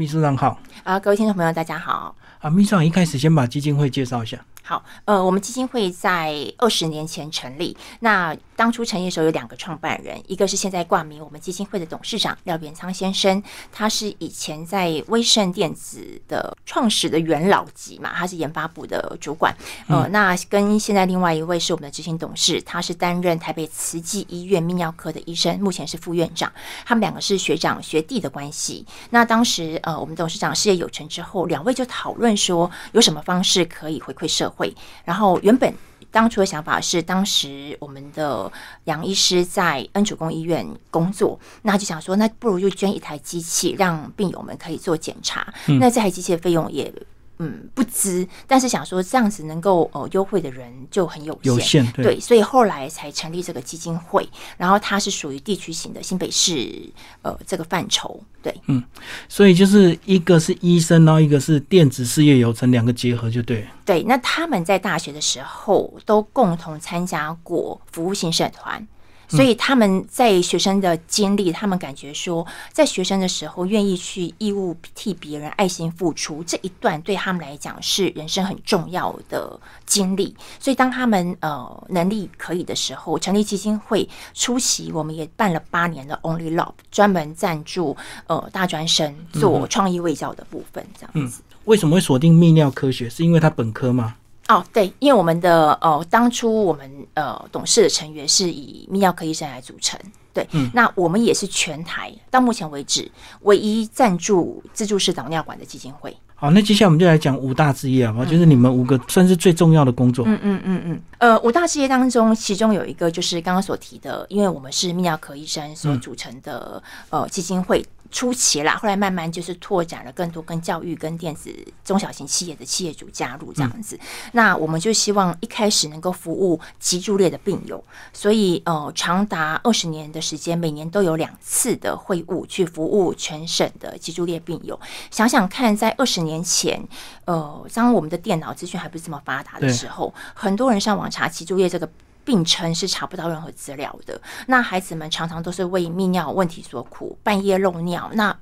秘书长好。啊，各位听众朋友，大家好。啊，秘书长一开始先把基金会介绍一下。好，呃，我们基金会在二十年前成立。那当初成立的时候有两个创办人，一个是现在挂名我们基金会的董事长廖元仓先生，他是以前在威盛电子的创始的元老级嘛，他是研发部的主管。呃，那跟现在另外一位是我们的执行董事，他是担任台北慈济医院泌尿科的医生，目前是副院长。他们两个是学长学弟的关系。那当时呃，我们董事长事业有成之后，两位就讨论说有什么方式可以回馈社会。然后原本当初的想法是，当时我们的杨医师在恩主公医院工作，那就想说，那不如就捐一台机器，让病友们可以做检查。那这台机器的费用也。嗯，不知，但是想说这样子能够呃优惠的人就很有限，有限对，所以后来才成立这个基金会，然后它是属于地区型的新北市呃这个范畴，对，嗯，所以就是一个是医生，然后一个是电子事业有成，两个结合就对，对，那他们在大学的时候都共同参加过服务性社团。所以他们在学生的经历，他们感觉说，在学生的时候愿意去义务替别人爱心付出这一段，对他们来讲是人生很重要的经历。所以当他们呃能力可以的时候，成立基金会，出席我们也办了八年的 Only Love，专门赞助呃大专生做创意卫教的部分，这样子。为什么会锁定泌尿科学？是因为他本科吗？哦，对，因为我们的呃，当初我们呃董事的成员是以泌尿科医生来组成，对，嗯，那我们也是全台到目前为止唯一赞助自助式导尿管的基金会。好，那接下来我们就来讲五大事业啊，就是你们五个算是最重要的工作。嗯嗯嗯嗯，呃，五大事业当中，其中有一个就是刚刚所提的，因为我们是泌尿科医生所组成的呃基金会。初期啦，后来慢慢就是拓展了更多跟教育、跟电子、中小型企业的企业主加入这样子。那我们就希望一开始能够服务脊柱裂的病友，所以呃，长达二十年的时间，每年都有两次的会晤去服务全省的脊柱裂病友。想想看，在二十年前，呃，当我们的电脑资讯还不是这么发达的时候，很多人上网查脊柱裂这个。病称是查不到任何资料的。那孩子们常常都是为泌尿问题所苦，半夜漏尿。那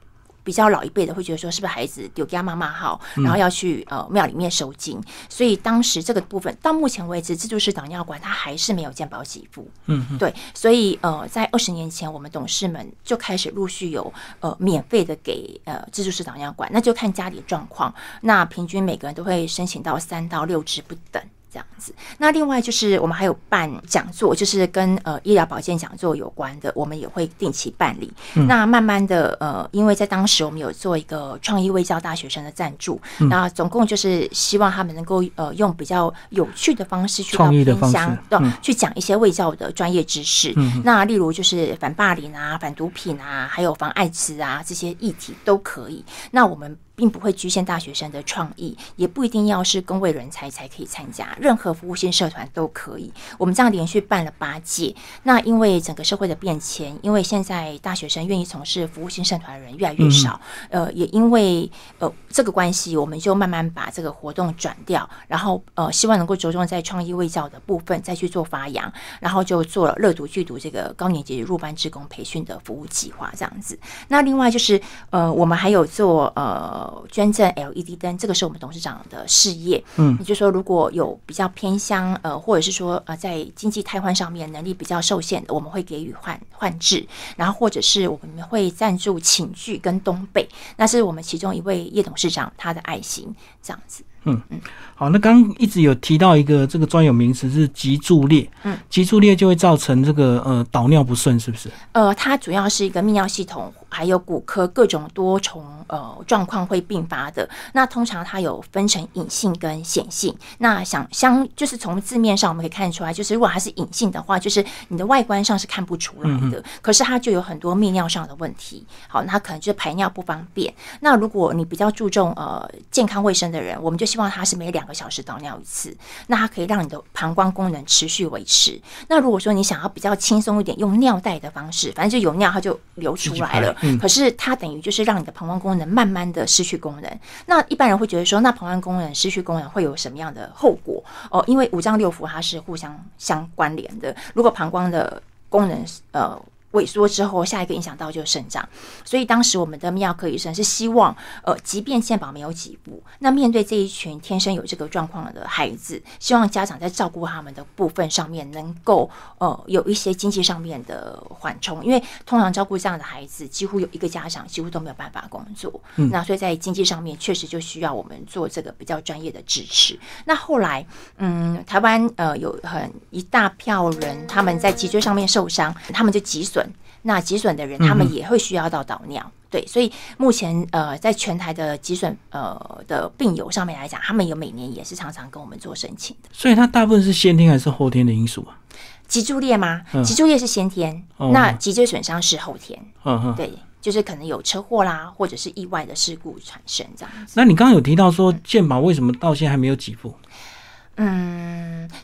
比较老一辈的会觉得说，是不是孩子丢给妈妈好，然后要去呃庙里面收经。所以当时这个部分到目前为止，自助式导尿管它还是没有健保给付。嗯，对。所以呃，在二十年前，我们董事们就开始陆续有呃免费的给呃自助式导尿管，那就看家里状况。那平均每个人都会申请到三到六支不等。这样子，那另外就是我们还有办讲座，就是跟呃医疗保健讲座有关的，我们也会定期办理。那慢慢的呃，因为在当时我们有做一个创意卫教大学生的赞助，那总共就是希望他们能够呃用比较有趣的方式去创意的方式，对，去讲一些卫教的专业知识。那例如就是反霸凌啊、反毒品啊，还有防艾滋啊这些议题都可以。那我们。并不会局限大学生的创意，也不一定要是工位人才才可以参加，任何服务性社团都可以。我们这样连续办了八届，那因为整个社会的变迁，因为现在大学生愿意从事服务性社团的人越来越少，呃，也因为呃这个关系，我们就慢慢把这个活动转掉，然后呃希望能够着重在创意卫教的部分再去做发扬，然后就做了乐读剧读这个高年级入班职工培训的服务计划这样子。那另外就是呃我们还有做呃。捐赠 LED 灯，这个是我们董事长的事业。嗯，也就是说，如果有比较偏乡，呃，或者是说，呃，在经济瘫痪上面能力比较受限的，我们会给予换换置，然后或者是我们会赞助寝具跟东北，那是我们其中一位叶董事长他的爱心，这样子。嗯嗯，好，那刚一直有提到一个这个专有名词是脊柱裂，嗯，脊柱裂就会造成这个呃导尿不顺，是不是？呃，它主要是一个泌尿系统还有骨科各种多重呃状况会并发的。那通常它有分成隐性跟显性。那想相就是从字面上我们可以看出来，就是如果它是隐性的话，就是你的外观上是看不出来的，可是它就有很多泌尿上的问题。好，那可能就是排尿不方便。那如果你比较注重呃健康卫生的人，我们就希望它是每两个小时导尿一次，那它可以让你的膀胱功能持续维持。那如果说你想要比较轻松一点，用尿袋的方式，反正就有尿它就流出来了。可是它等于就是让你的膀胱功能慢慢的失去功能。那一般人会觉得说，那膀胱功能失去功能会有什么样的后果？哦，因为五脏六腑它是互相相关联的。如果膀胱的功能呃萎缩之后，下一个影响到就是生长，所以当时我们的泌尿科医生是希望，呃，即便健保没有给付，那面对这一群天生有这个状况的孩子，希望家长在照顾他们的部分上面能够，呃，有一些经济上面的缓冲，因为通常照顾这样的孩子，几乎有一个家长几乎都没有办法工作，嗯那所以在经济上面确实就需要我们做这个比较专业的支持。那后来，嗯，台湾呃有很一大票人他们在脊椎上面受伤，他们就脊损。那脊损的人，他们也会需要到导尿，对，所以目前呃，在全台的脊损呃的病友上面来讲，他们有每年也是常常跟我们做申请的。所以它大部分是先天还是后天的因素啊？脊柱裂吗？脊柱裂是先天，那脊椎损伤是后天。嗯嗯，对，就是可能有车祸啦，或者是意外的事故产生这样子。那你刚刚有提到说健保为什么到现在还没有给付？嗯，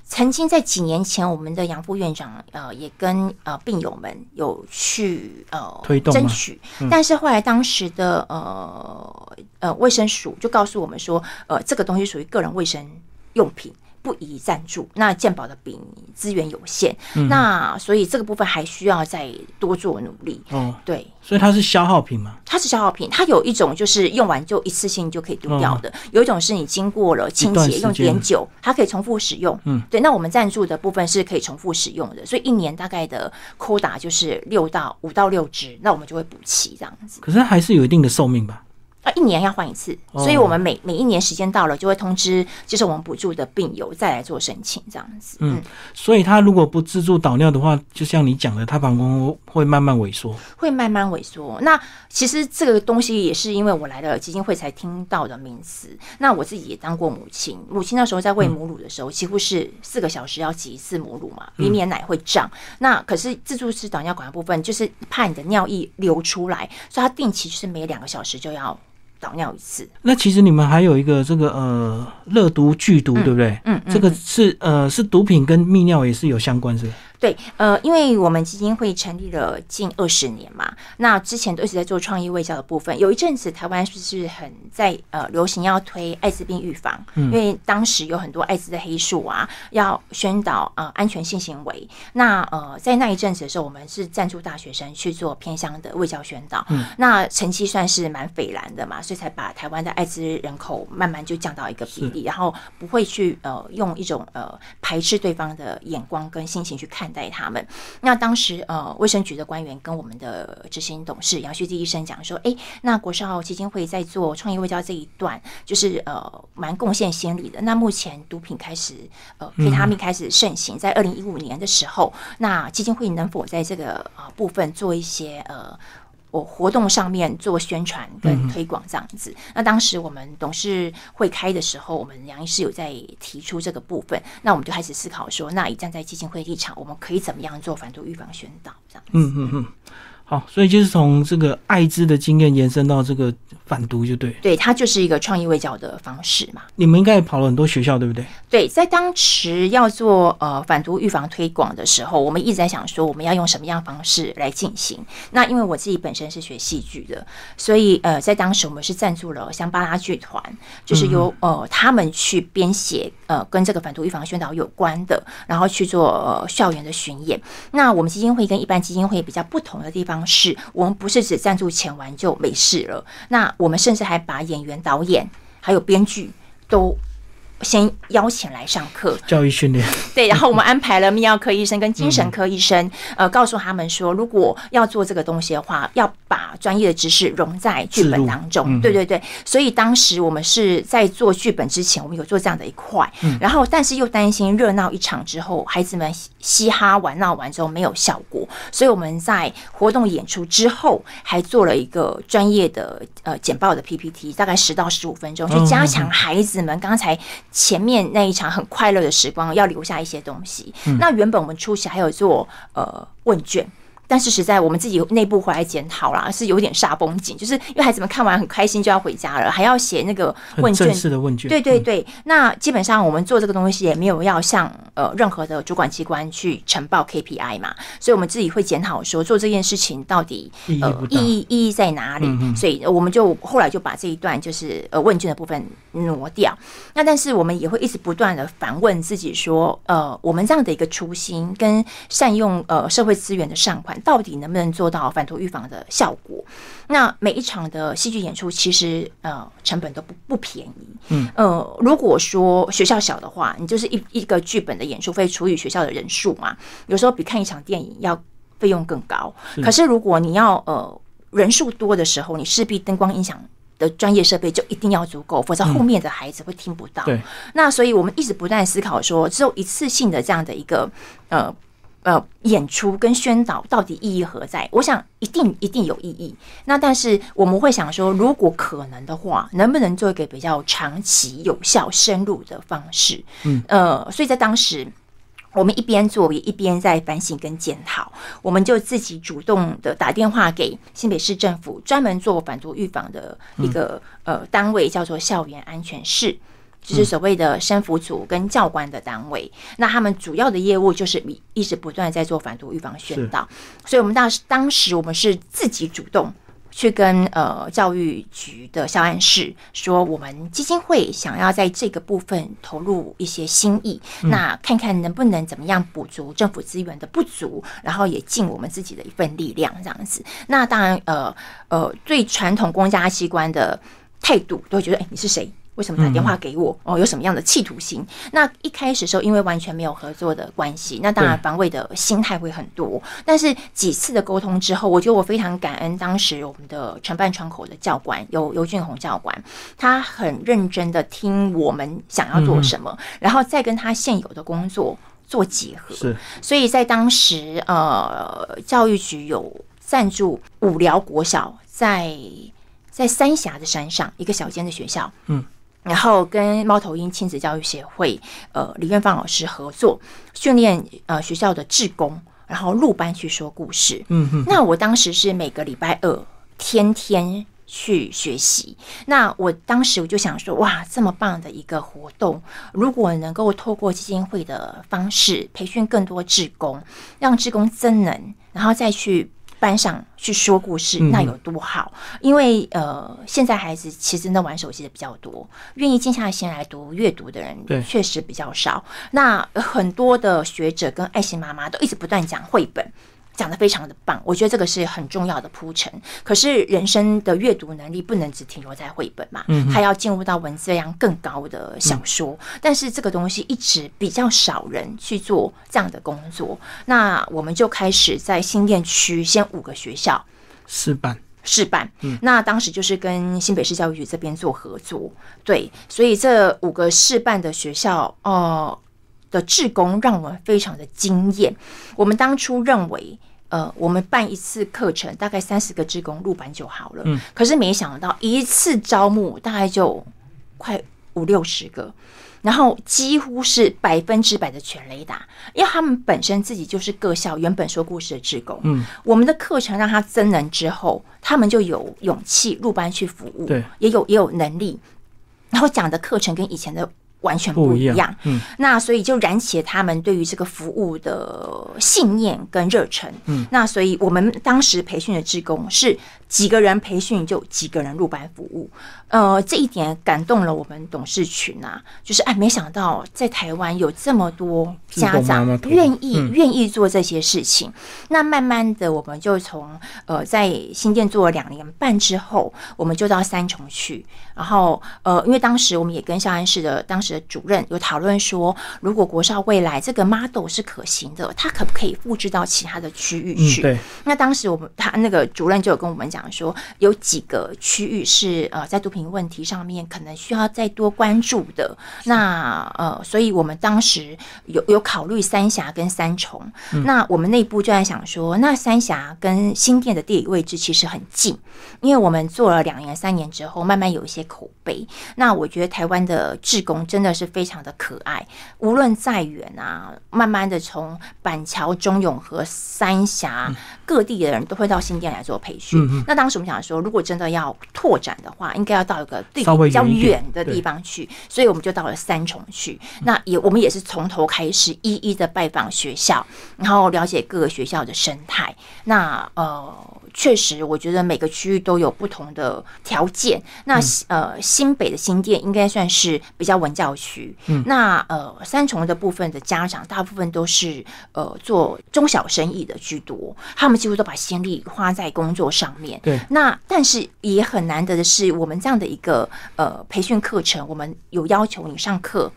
曾经在几年前，我们的杨副院长呃也跟呃病友们有去呃推动争取，但是后来当时的呃呃卫生署就告诉我们说，呃这个东西属于个人卫生用品。不宜赞助，那健保的比资源有限，那所以这个部分还需要再多做努力。哦，对，所以它是消耗品吗？它是消耗品，它有一种就是用完就一次性就可以丢掉的，有一种是你经过了清洁用碘酒，它可以重复使用。嗯，对，那我们赞助的部分是可以重复使用的，所以一年大概的扣打就是六到五到六支，那我们就会补齐这样子。可是还是有一定的寿命吧？啊，一年要换一次，所以我们每每一年时间到了，就会通知接受我们补助的病友再来做申请，这样子。嗯，所以他如果不自助导尿的话，就像你讲的，他膀胱会慢慢萎缩，会慢慢萎缩。那其实这个东西也是因为我来了基金会才听到的名词。那我自己也当过母亲，母亲那时候在喂母乳的时候，几乎是四个小时要挤一次母乳嘛，以免奶会胀。那可是自助式导尿管的部分，就是怕你的尿液流出来，所以它定期就是每两个小时就要。导尿一次，那其实你们还有一个这个呃热毒剧毒，对不对？嗯，这个是呃是毒品跟泌尿也是有相关，是。对，呃，因为我们基金会成立了近二十年嘛，那之前都一直在做创意卫教的部分。有一阵子台湾是不是很在呃流行要推艾滋病预防？因为当时有很多艾滋的黑数啊，要宣导呃安全性行为。那呃在那一阵子的时候，我们是赞助大学生去做偏乡的卫教宣导，那成绩算是蛮斐然的嘛，所以才把台湾的艾滋人口慢慢就降到一个比例，然后不会去呃用一种呃排斥对方的眼光跟心情去看。看待他们，那当时呃，卫生局的官员跟我们的执行董事杨旭基医生讲说，哎，那国少基金会在做创业外交这一段，就是呃，蛮贡献先例的。那目前毒品开始呃，皮他命开始盛行，在二零一五年的时候，那基金会能否在这个呃部分做一些呃？我活动上面做宣传跟推广这样子，那当时我们董事会开的时候，我们杨医师有在提出这个部分，那我们就开始思考说，那以站在基金会立场，我们可以怎么样做反毒预防宣导这样子。嗯嗯嗯。好，所以就是从这个艾滋的经验延伸到这个反毒，就对。对，它就是一个创意卫教的方式嘛。你们应该也跑了很多学校，对不对？对，在当时要做呃反毒预防推广的时候，我们一直在想说，我们要用什么样方式来进行。那因为我自己本身是学戏剧的，所以呃，在当时我们是赞助了香巴拉剧团，就是由呃他们去编写呃跟这个反毒预防宣导有关的，然后去做呃校园的巡演。那我们基金会跟一般基金会比较不同的地方。是，我们不是只赞助钱完就没事了。那我们甚至还把演员、导演还有编剧都。先邀请来上课，教育训练。对，然后我们 安排了泌尿科医生跟精神科医生，呃，告诉他们说，如果要做这个东西的话，要把专业的知识融在剧本当中。对对对，所以当时我们是在做剧本之前，我们有做这样的一块，然后但是又担心热闹一场之后，孩子们嘻哈玩闹完之后没有效果，所以我们在活动演出之后，还做了一个专业的呃简报的 PPT，大概十到十五分钟，去加强孩子们刚才。前面那一场很快乐的时光，要留下一些东西。那原本我们初期还有做呃问卷。但是实在我们自己内部回来检讨啦，是有点煞风景，就是因为孩子们看完很开心就要回家了，还要写那个问卷式的问卷。对对对，那基本上我们做这个东西也没有要向呃任何的主管机关去呈报 KPI 嘛，所以我们自己会检讨说做这件事情到底呃意义意义在哪里，所以我们就后来就把这一段就是呃问卷的部分挪掉。那但是我们也会一直不断的反问自己说，呃，我们这样的一个初心跟善用呃社会资源的善款。团到底能不能做到反毒预防的效果？那每一场的戏剧演出其实呃成本都不不便宜。嗯，呃，如果说学校小的话，你就是一一个剧本的演出费除以学校的人数嘛，有时候比看一场电影要费用更高。可是如果你要呃人数多的时候，你势必灯光音响。的专业设备就一定要足够，否则后面的孩子会听不到。对，那所以我们一直不断思考说，只有一次性的这样的一个呃呃演出跟宣导到底意义何在？我想一定一定有意义。那但是我们会想说，如果可能的话，能不能做一个比较长期、有效、深入的方式？嗯，呃，所以在当时。我们一边做，也一边在反省跟检讨。我们就自己主动的打电话给新北市政府，专门做反毒预防的一个呃单位，叫做校园安全室，就是所谓的生服组跟教官的单位。那他们主要的业务就是一直不断在做反毒预防宣导。所以，我们当时当时我们是自己主动。去跟呃教育局的校安室说，我们基金会想要在这个部分投入一些心意，那看看能不能怎么样补足政府资源的不足，然后也尽我们自己的一份力量这样子。那当然，呃呃，最传统公家机关的态度都会觉得，哎，你是谁？为什么打电话给我？哦，有什么样的企图心？那一开始的时候，因为完全没有合作的关系，那当然防卫的心态会很多。但是几次的沟通之后，我觉得我非常感恩当时我们的承办窗口的教官尤尤俊宏教官，他很认真的听我们想要做什么，然后再跟他现有的工作做结合。是，所以在当时，呃，教育局有赞助五寮国小在在三峡的山上一个小间的学校，嗯。然后跟猫头鹰亲子教育协会，呃，李院芳老师合作训练呃学校的志工，然后入班去说故事。嗯哼。那我当时是每个礼拜二天天去学习。那我当时我就想说，哇，这么棒的一个活动，如果能够透过基金会的方式培训更多志工，让志工增能，然后再去。班上去说故事，那有多好？因为呃，现在孩子其实那玩手机的比较多，愿意静下心来读阅读的人确实比较少。那很多的学者跟爱心妈妈都一直不断讲绘本。讲的非常的棒，我觉得这个是很重要的铺陈。可是人生的阅读能力不能只停留在绘本嘛，嗯，还要进入到文字量更高的小说。但是这个东西一直比较少人去做这样的工作。那我们就开始在新店区先五个学校试办试办。嗯，那当时就是跟新北市教育局这边做合作，对，所以这五个试办的学校，哦。的志工让我们非常的惊艳。我们当初认为，呃，我们办一次课程大概三十个志工入班就好了。嗯，可是没想到一次招募大概就快五六十个，然后几乎是百分之百的全雷达，因为他们本身自己就是各校原本说故事的志工。嗯，我们的课程让他增能之后，他们就有勇气入班去服务，对，也有也有能力，然后讲的课程跟以前的。完全不一样，嗯，那所以就燃起了他们对于这个服务的信念跟热忱，嗯，那所以我们当时培训的职工是几个人培训就几个人入班服务。呃，这一点感动了我们董事群啊，就是哎，没想到在台湾有这么多家长愿意愿意做这些事情。那慢慢的，我们就从呃在新店做了两年半之后，我们就到三重去。然后呃，因为当时我们也跟校安市的当时的主任有讨论说，如果国少未来这个 model 是可行的，它可不可以复制到其他的区域去？对。那当时我们他那个主任就有跟我们讲说，有几个区域是呃在毒品。问题上面可能需要再多关注的，那呃，所以我们当时有有考虑三峡跟三重，那我们内部就在想说，那三峡跟新店的地理位置其实很近，因为我们做了两年三年之后，慢慢有一些口碑。那我觉得台湾的志工真的是非常的可爱，无论再远啊，慢慢的从板桥、中永和、三峡各地的人都会到新店来做培训。那当时我们想说，如果真的要拓展的话，应该要到。一个地比较远的地方去，所以我们就到了三重去。那也我们也是从头开始，一一的拜访学校，然后了解各个学校的生态。那呃，确实，我觉得每个区域都有不同的条件。那呃，新北的新店应该算是比较文教区。嗯，那呃，三重的部分的家长大部分都是呃做中小生意的居多，他们几乎都把心力花在工作上面。对，那但是也很难得的是，我们这样的一个呃培训课程，我们有要求你上课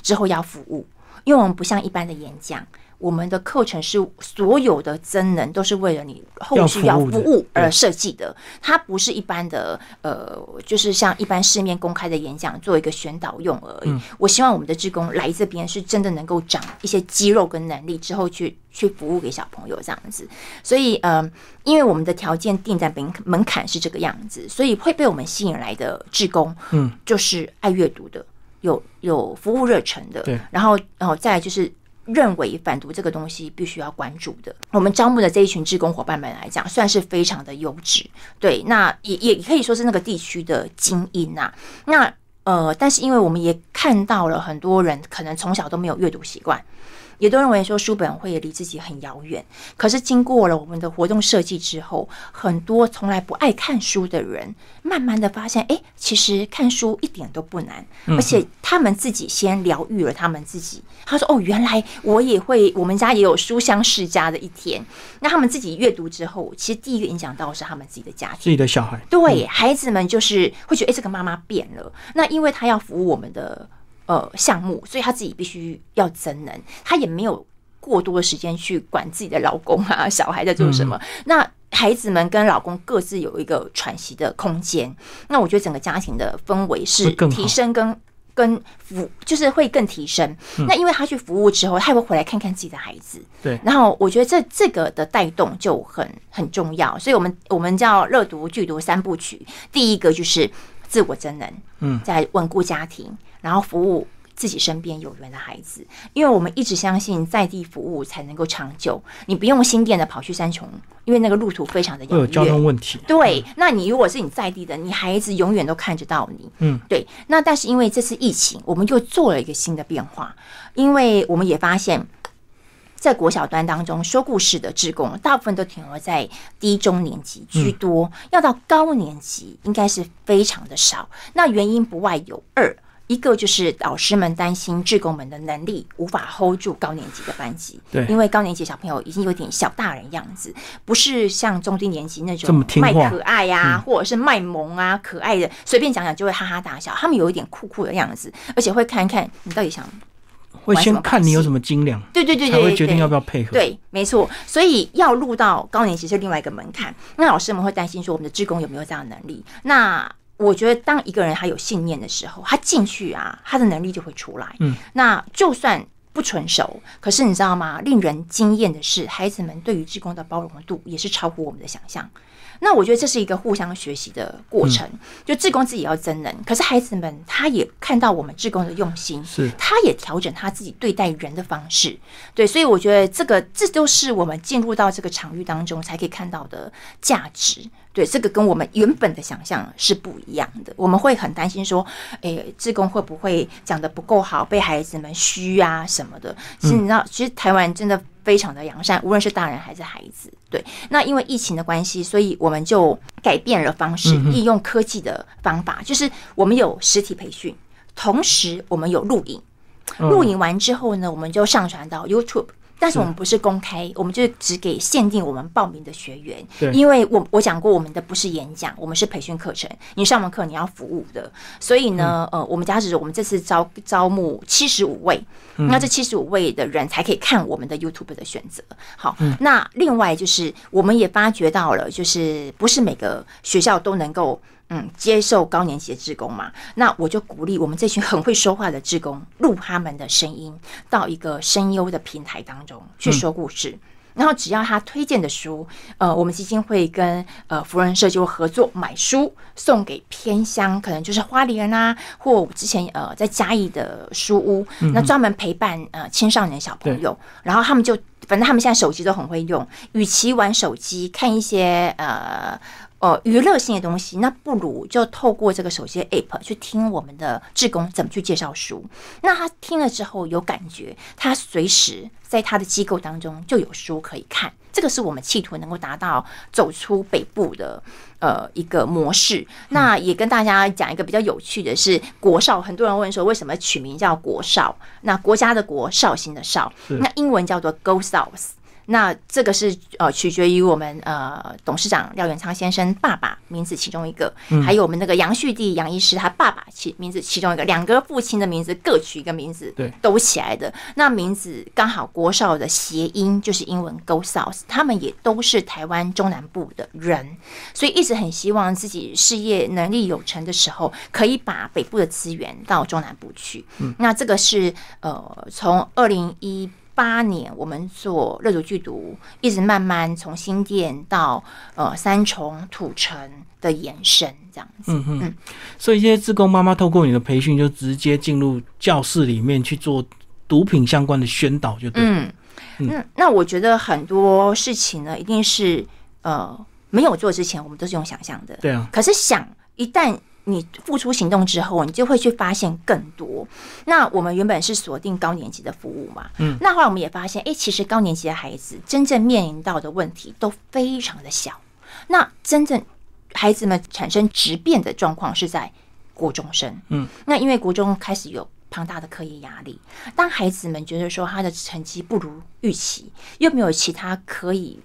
之后要服务，因为我们不像一般的演讲。我们的课程是所有的真能都是为了你后续要服务而设计的，它不是一般的呃，就是像一般市面公开的演讲做一个宣导用而已。我希望我们的职工来这边是真的能够长一些肌肉跟能力，之后去去服务给小朋友这样子。所以呃，因为我们的条件定在门门槛是这个样子，所以会被我们吸引来的职工，嗯，就是爱阅读的，有有服务热忱的，对，然后然后再就是。认为反毒这个东西必须要关注的，我们招募的这一群志工伙伴们来讲，算是非常的优质。对，那也也可以说是那个地区的精英呐。那呃，但是因为我们也看到了很多人可能从小都没有阅读习惯。也都认为说书本会离自己很遥远，可是经过了我们的活动设计之后，很多从来不爱看书的人，慢慢的发现，哎，其实看书一点都不难，而且他们自己先疗愈了他们自己。他说：“哦，原来我也会，我们家也有书香世家的一天。”那他们自己阅读之后，其实第一个影响到是他们自己的家庭，自己的小孩，对孩子们就是会觉得，哎，这个妈妈变了。那因为他要服务我们的。呃，项目，所以他自己必须要增能，他也没有过多的时间去管自己的老公啊、小孩在做什么。那孩子们跟老公各自有一个喘息的空间。那我觉得整个家庭的氛围是提升跟跟服，就是会更提升。那因为他去服务之后，他也会回来看看自己的孩子。对。然后我觉得这这个的带动就很很重要。所以我们我们叫乐读剧读三部曲，第一个就是自我真能，嗯，在稳固家庭。然后服务自己身边有缘的孩子，因为我们一直相信在地服务才能够长久。你不用新店的跑去三重，因为那个路途非常的遥远，有交通问题。对，那你如果是你在地的，你孩子永远都看得到你。嗯，对。那但是因为这次疫情，我们又做了一个新的变化，因为我们也发现。在国小端当中说故事的职工，大部分都停留在低中年级居多，要到高年级应该是非常的少。那原因不外有二。一个就是老师们担心志工们的能力无法 hold 住高年级的班级，对，因为高年级小朋友已经有点小大人样子，不是像中低年级那种卖可爱呀，或者是卖萌啊，可爱的随便讲讲就会哈哈大笑，他们有一点酷酷的样子，而且会看看你到底想，会先看你有什么精良，对对对对，才会决定要不要配合，对，没错，所以要录到高年级是另外一个门槛，那老师们会担心说我们的志工有没有这样的能力，那。我觉得，当一个人他有信念的时候，他进去啊，他的能力就会出来。嗯，那就算不纯熟，可是你知道吗？令人惊艳的是，孩子们对于志工的包容度也是超乎我们的想象。那我觉得这是一个互相学习的过程。就志工自己要增能，可是孩子们他也看到我们志工的用心，是他也调整他自己对待人的方式。对，所以我觉得这个这都是我们进入到这个场域当中才可以看到的价值。对，这个跟我们原本的想象是不一样的。我们会很担心说，诶，志工会不会讲的不够好，被孩子们虚啊什么的？其实你知道，其实台湾真的非常的良善，无论是大人还是孩子。对，那因为疫情的关系，所以我们就改变了方式，利用科技的方法，就是我们有实体培训，同时我们有录影。录影完之后呢，我们就上传到 YouTube。但是我们不是公开，我们就只给限定我们报名的学员。对，因为我我讲过，我们的不是演讲，我们是培训课程。你上完课你要服务的，所以呢，呃，我们家是我们这次招招募七十五位，那这七十五位的人才可以看我们的 YouTube 的选择。好，那另外就是我们也发觉到了，就是不是每个学校都能够。嗯，接受高年级的职工嘛，那我就鼓励我们这群很会说话的职工录他们的声音到一个声优的平台当中去说故事，然后只要他推荐的书，呃，我们基金会跟呃福人社就合作买书送给偏乡，可能就是花莲啊，或之前呃在嘉义的书屋，那专门陪伴呃青少年小朋友，然后他们就反正他们现在手机都很会用，与其玩手机看一些呃。呃，娱乐性的东西，那不如就透过这个手机的 App 去听我们的志工怎么去介绍书。那他听了之后有感觉，他随时在他的机构当中就有书可以看，这个是我们企图能够达到走出北部的呃一个模式。那也跟大家讲一个比较有趣的是，国少，很多人问说为什么取名叫国少？那国家的国，绍兴的绍，那英文叫做 Go South。那这个是呃取决于我们呃董事长廖元昌先生爸爸名字其中一个，还有我们那个杨旭弟杨医师他爸爸其名字其中一个，两个父亲的名字各取一个名字，对，都起来的。那名字刚好国少的谐音就是英文 Go South，他们也都是台湾中南部的人，所以一直很希望自己事业能力有成的时候，可以把北部的资源到中南部去。嗯，那这个是呃从二零一。八年，我们做热毒剧毒，一直慢慢从新店到呃三重土城的延伸，这样子。嗯嗯。所以，这些自工妈妈透过你的培训，就直接进入教室里面去做毒品相关的宣导，就对。嗯嗯。那我觉得很多事情呢，一定是呃没有做之前，我们都是用想象的。对啊。可是想一旦。你付出行动之后，你就会去发现更多。那我们原本是锁定高年级的服务嘛，嗯，那后来我们也发现，哎，其实高年级的孩子真正面临到的问题都非常的小。那真正孩子们产生质变的状况是在国中生，嗯，那因为国中开始有庞大的课业压力，当孩子们觉得说他的成绩不如预期，又没有其他可以。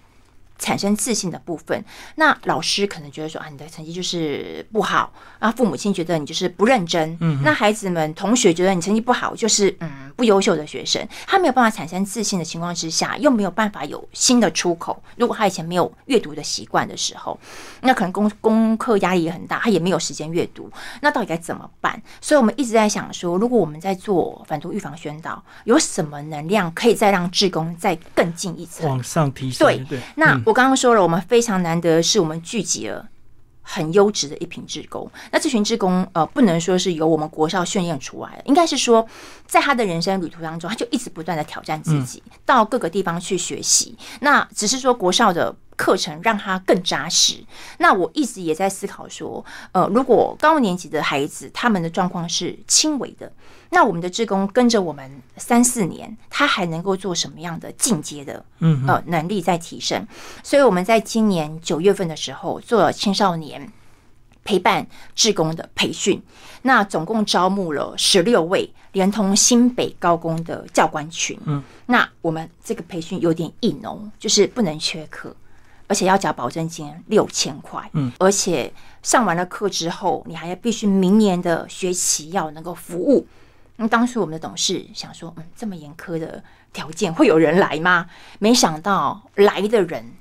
产生自信的部分，那老师可能觉得说啊，你的成绩就是不好啊，父母亲觉得你就是不认真，嗯，那孩子们、同学觉得你成绩不好，就是嗯不优秀的学生，他没有办法产生自信的情况之下，又没有办法有新的出口。如果他以前没有阅读的习惯的时候，那可能功功课压力也很大，他也没有时间阅读，那到底该怎么办？所以我们一直在想说，如果我们在做反毒预防宣导，有什么能量可以再让志工再更进一层，往上提升？对对，那。我刚刚说了，我们非常难得是我们聚集了很优质的一群职工。那这群职工，呃，不能说是由我们国校训练出来的，应该是说，在他的人生旅途当中，他就一直不断的挑战自己，到各个地方去学习。那只是说国校的。课程让他更扎实。那我一直也在思考说，呃，如果高年级的孩子他们的状况是轻微的，那我们的职工跟着我们三四年，他还能够做什么样的进阶的，嗯呃能力在提升？所以我们在今年九月份的时候做了青少年陪伴志工的培训，那总共招募了十六位，连同新北高工的教官群。嗯，那我们这个培训有点硬哦，就是不能缺课。而且要缴保证金六千块，嗯，而且上完了课之后，你还要必须明年的学期要能够服务。那当时我们的董事想说，嗯，这么严苛的条件会有人来吗？没想到来的人。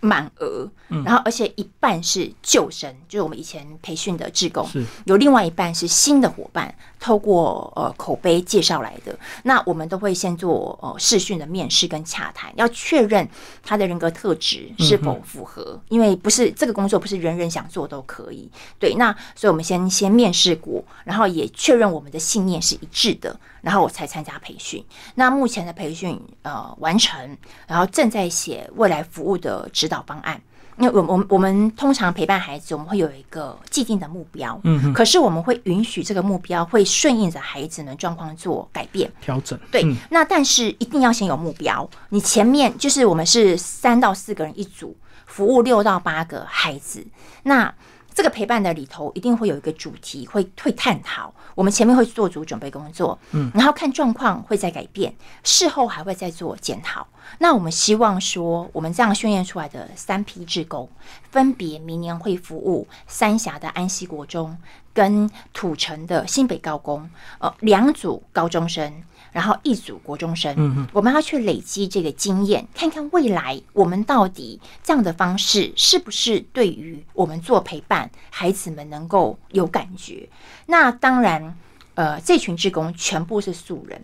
满额，嗯然后而且一半是旧生，就是我们以前培训的志工，有另外一半是新的伙伴，透过呃口碑介绍来的。那我们都会先做呃试训的面试跟洽谈，要确认他的人格特质是否符合，因为不是这个工作不是人人想做都可以。对，那所以我们先先面试过，然后也确认我们的信念是一致的。然后我才参加培训。那目前的培训呃完成，然后正在写未来服务的指导方案。因为我我我们通常陪伴孩子，我们会有一个既定的目标，嗯，可是我们会允许这个目标会顺应着孩子的状况做改变调整。对，那但是一定要先有目标。你前面就是我们是三到四个人一组，服务六到八个孩子。那这个陪伴的里头一定会有一个主题，会会探讨。我们前面会做足准备工作，嗯，然后看状况会再改变，事后还会再做检讨。那我们希望说，我们这样训练出来的三批志工，分别明年会服务三峡的安溪国中跟土城的新北高工，呃，两组高中生。然后一组国中生，我们要去累积这个经验，看看未来我们到底这样的方式是不是对于我们做陪伴孩子们能够有感觉。那当然，呃，这群职工全部是素人，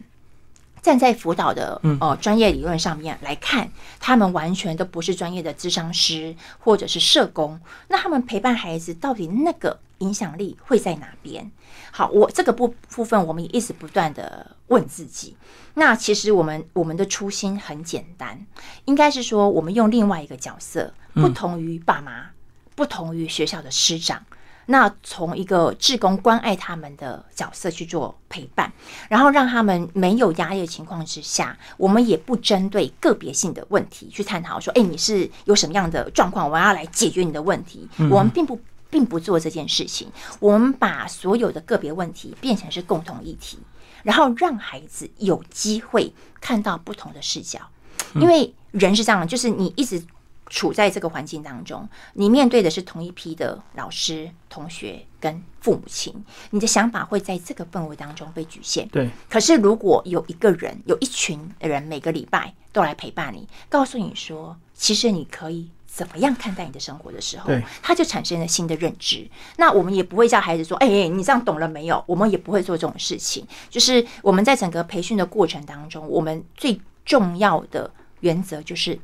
站在辅导的呃专业理论上面来看，他们完全都不是专业的智商师或者是社工。那他们陪伴孩子到底那个影响力会在哪边？好，我这个部部分我们也一直不断的问自己。那其实我们我们的初心很简单，应该是说我们用另外一个角色，不同于爸妈，不同于学校的师长，那从一个志工关爱他们的角色去做陪伴，然后让他们没有压力的情况之下，我们也不针对个别性的问题去探讨说，哎，你是有什么样的状况，我要来解决你的问题。我们并不并不做这件事情，我们把所有的个别问题变成是共同议题，然后让孩子有机会看到不同的视角，因为人是这样，就是你一直。处在这个环境当中，你面对的是同一批的老师、同学跟父母亲，你的想法会在这个氛围当中被局限。对。可是如果有一个人、有一群人每个礼拜都来陪伴你，告诉你说，其实你可以怎么样看待你的生活的时候，他就产生了新的认知。那我们也不会叫孩子说：“哎，你这样懂了没有？”我们也不会做这种事情。就是我们在整个培训的过程当中，我们最重要的原则就是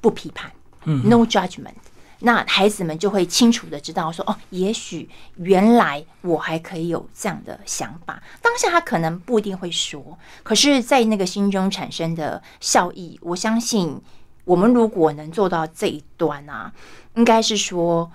不批判。No judgment，那孩子们就会清楚的知道说，哦，也许原来我还可以有这样的想法。当下他可能不一定会说，可是，在那个心中产生的效益，我相信我们如果能做到这一端啊，应该是说，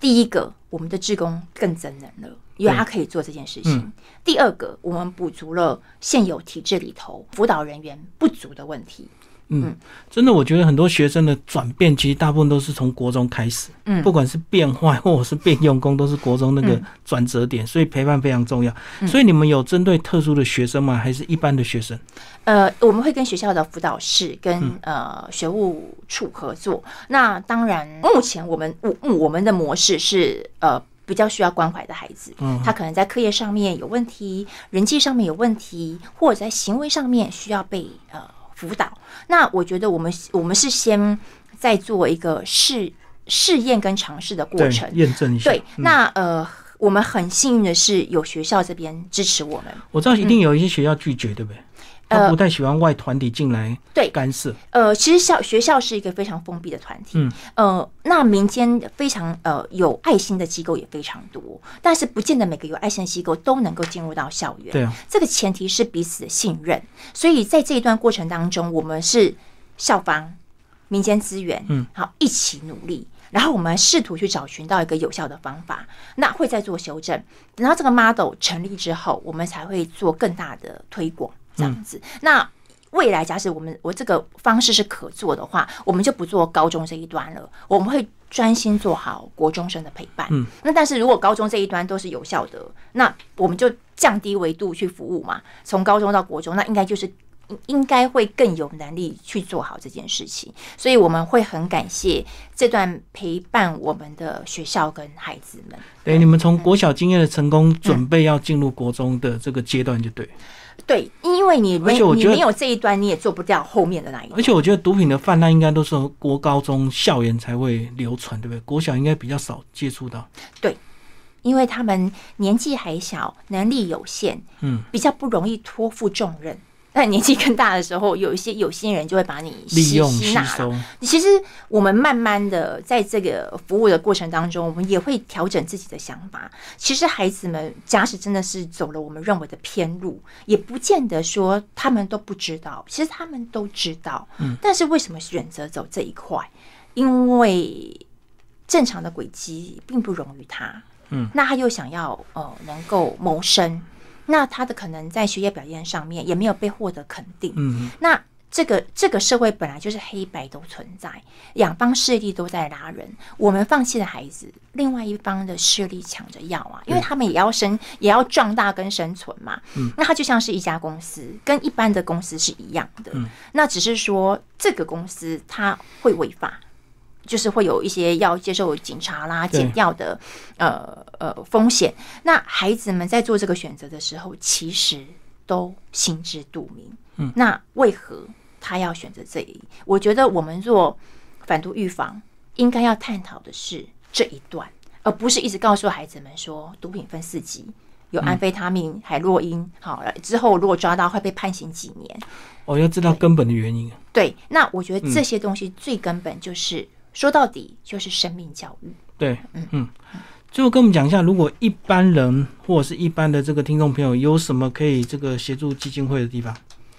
第一个，我们的职工更增能了，因为他可以做这件事情；第二个，我们补足了现有体制里头辅导人员不足的问题。嗯，真的，我觉得很多学生的转变，其实大部分都是从国中开始。嗯，不管是变坏或者是变用功，都是国中那个转折点，所以陪伴非常重要。所以你们有针对特殊的学生吗？还是一般的学生？呃，我们会跟学校的辅导室跟呃学务处合作。那当然，目前我们我我们的模式是呃比较需要关怀的孩子，嗯，他可能在课业上面有问题，人际上面有问题，或者在行为上面需要被呃。辅导，那我觉得我们我们是先在做一个试试验跟尝试的过程，验证一下。对，那呃，我们很幸运的是有学校这边支持我们。我知道一定有一些学校拒绝，对不对？他不太喜欢外团体进来对干涉。呃，其实校学校是一个非常封闭的团体。嗯。呃，那民间非常呃有爱心的机构也非常多，但是不见得每个有爱心的机构都能够进入到校园。对啊。这个前提是彼此的信任，所以在这一段过程当中，我们是校方、民间资源，嗯，好一起努力，然后我们试图去找寻到一个有效的方法。那会再做修正，等到这个 model 成立之后，我们才会做更大的推广。这样子，那未来假使我们我这个方式是可做的话，我们就不做高中这一端了，我们会专心做好国中生的陪伴。嗯，那但是如果高中这一端都是有效的，那我们就降低维度去服务嘛，从高中到国中，那应该就是应该会更有能力去做好这件事情。所以我们会很感谢这段陪伴我们的学校跟孩子们。对，你们从国小经验的成功，准备要进入国中的这个阶段，就对。对，因为你没你没有这一端，你也做不掉后面的那一。而且我觉得毒品的泛滥应该都是国高中校园才会流传，对不对？国小应该比较少接触到。对，因为他们年纪还小，能力有限，嗯，比较不容易托付重任。但年纪更大的时候，有一些有心人就会把你利用吸收。其实我们慢慢的在这个服务的过程当中，我们也会调整自己的想法。其实孩子们假使真的是走了我们认为的偏路，也不见得说他们都不知道。其实他们都知道，嗯。但是为什么选择走这一块？因为正常的轨迹并不容于他，嗯。那他又想要呃能够谋生。那他的可能在学业表现上面也没有被获得肯定。嗯，那这个这个社会本来就是黑白都存在，两方势力都在拉人。我们放弃了孩子，另外一方的势力抢着要啊，因为他们也要生，也要壮大跟生存嘛。嗯，那它就像是一家公司，跟一般的公司是一样的。嗯，那只是说这个公司它会违法。就是会有一些要接受警察啦、检调的呃呃风险。那孩子们在做这个选择的时候，其实都心知肚明。嗯，那为何他要选择这一？我觉得我们做反毒预防，应该要探讨的是这一段，而不是一直告诉孩子们说毒品分四级，有安非他命、海洛因，好了之后如果抓到会被判刑几年。哦，要知道根本的原因。对，那我觉得这些东西最根本就是。说到底就是生命教育。对，嗯嗯。最后跟我们讲一下，如果一般人或者是一般的这个听众朋友有什么可以这个协助基金会的地方？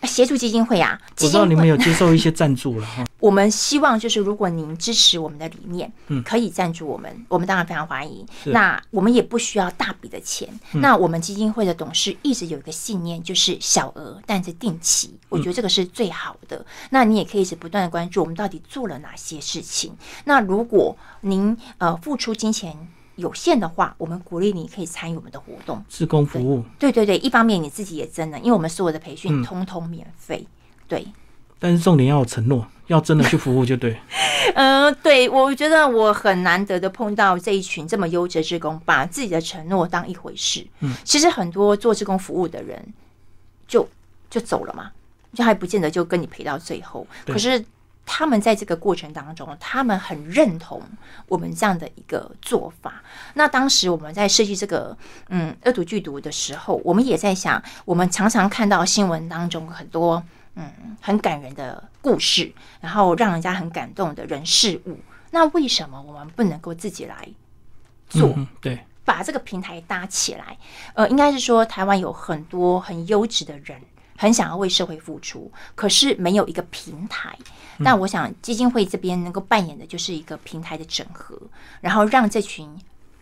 协助基金会啊，我知道你们有接受一些赞助了 哈。我们希望就是如果您支持我们的理念，嗯，可以赞助我们，我们当然非常欢迎。那我们也不需要大笔的钱。那我们基金会的董事一直有一个信念，就是小额但是定期，我觉得这个是最好的。那你也可以一直不断的关注我们到底做了哪些事情。那如果您呃付出金钱。有限的话，我们鼓励你可以参与我们的活动，自工服务。对对对，一方面你自己也真的，因为我们所有的培训通通免费。对，但是重点要有承诺，要真的去服务就对。嗯，对，我觉得我很难得的碰到这一群这么优质职工，把自己的承诺当一回事。嗯，其实很多做职工服务的人就就走了嘛，就还不见得就跟你陪到最后。可是。他们在这个过程当中，他们很认同我们这样的一个做法。那当时我们在设计这个嗯恶毒剧毒的时候，我们也在想，我们常常看到新闻当中很多嗯很感人的故事，然后让人家很感动的人事物。那为什么我们不能够自己来做？对，把这个平台搭起来。呃，应该是说台湾有很多很优质的人。很想要为社会付出，可是没有一个平台。那我想基金会这边能够扮演的就是一个平台的整合，然后让这群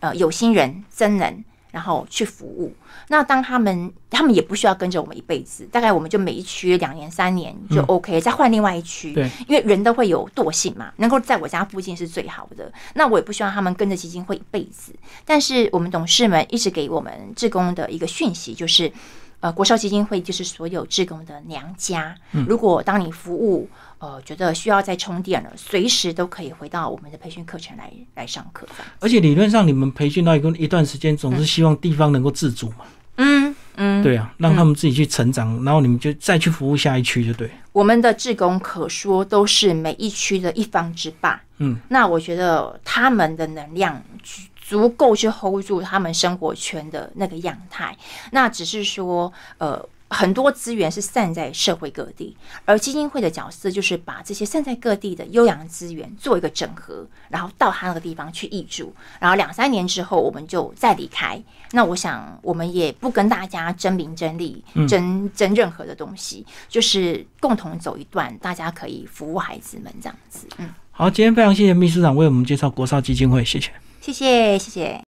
呃有心人、真人，然后去服务。那当他们他们也不需要跟着我们一辈子，大概我们就每一区两年、三年就 OK，再换另外一区。对，因为人都会有惰性嘛，能够在我家附近是最好的。那我也不希望他们跟着基金会一辈子。但是我们董事们一直给我们志工的一个讯息就是。呃，国少基金会就是所有志工的娘家。嗯如果当你服务，呃，觉得需要再充电了，随时都可以回到我们的培训课程来来上课。而且理论上，你们培训到一个一段时间，总是希望地方能够自主嘛。嗯嗯，对啊，让他们自己去成长，然后你们就再去服务下一区，就对。我们的志工可说都是每一区的一方之霸。嗯，那我觉得他们的能量。足够去 hold 住他们生活圈的那个样态，那只是说，呃，很多资源是散在社会各地，而基金会的角色就是把这些散在各地的优良资源做一个整合，然后到他那个地方去挹注，然后两三年之后我们就再离开。那我想，我们也不跟大家争名争利，争争任何的东西，就是共同走一段，大家可以服务孩子们这样子。嗯，好，今天非常谢谢秘书长为我们介绍国少基金会，谢谢。谢谢，谢谢。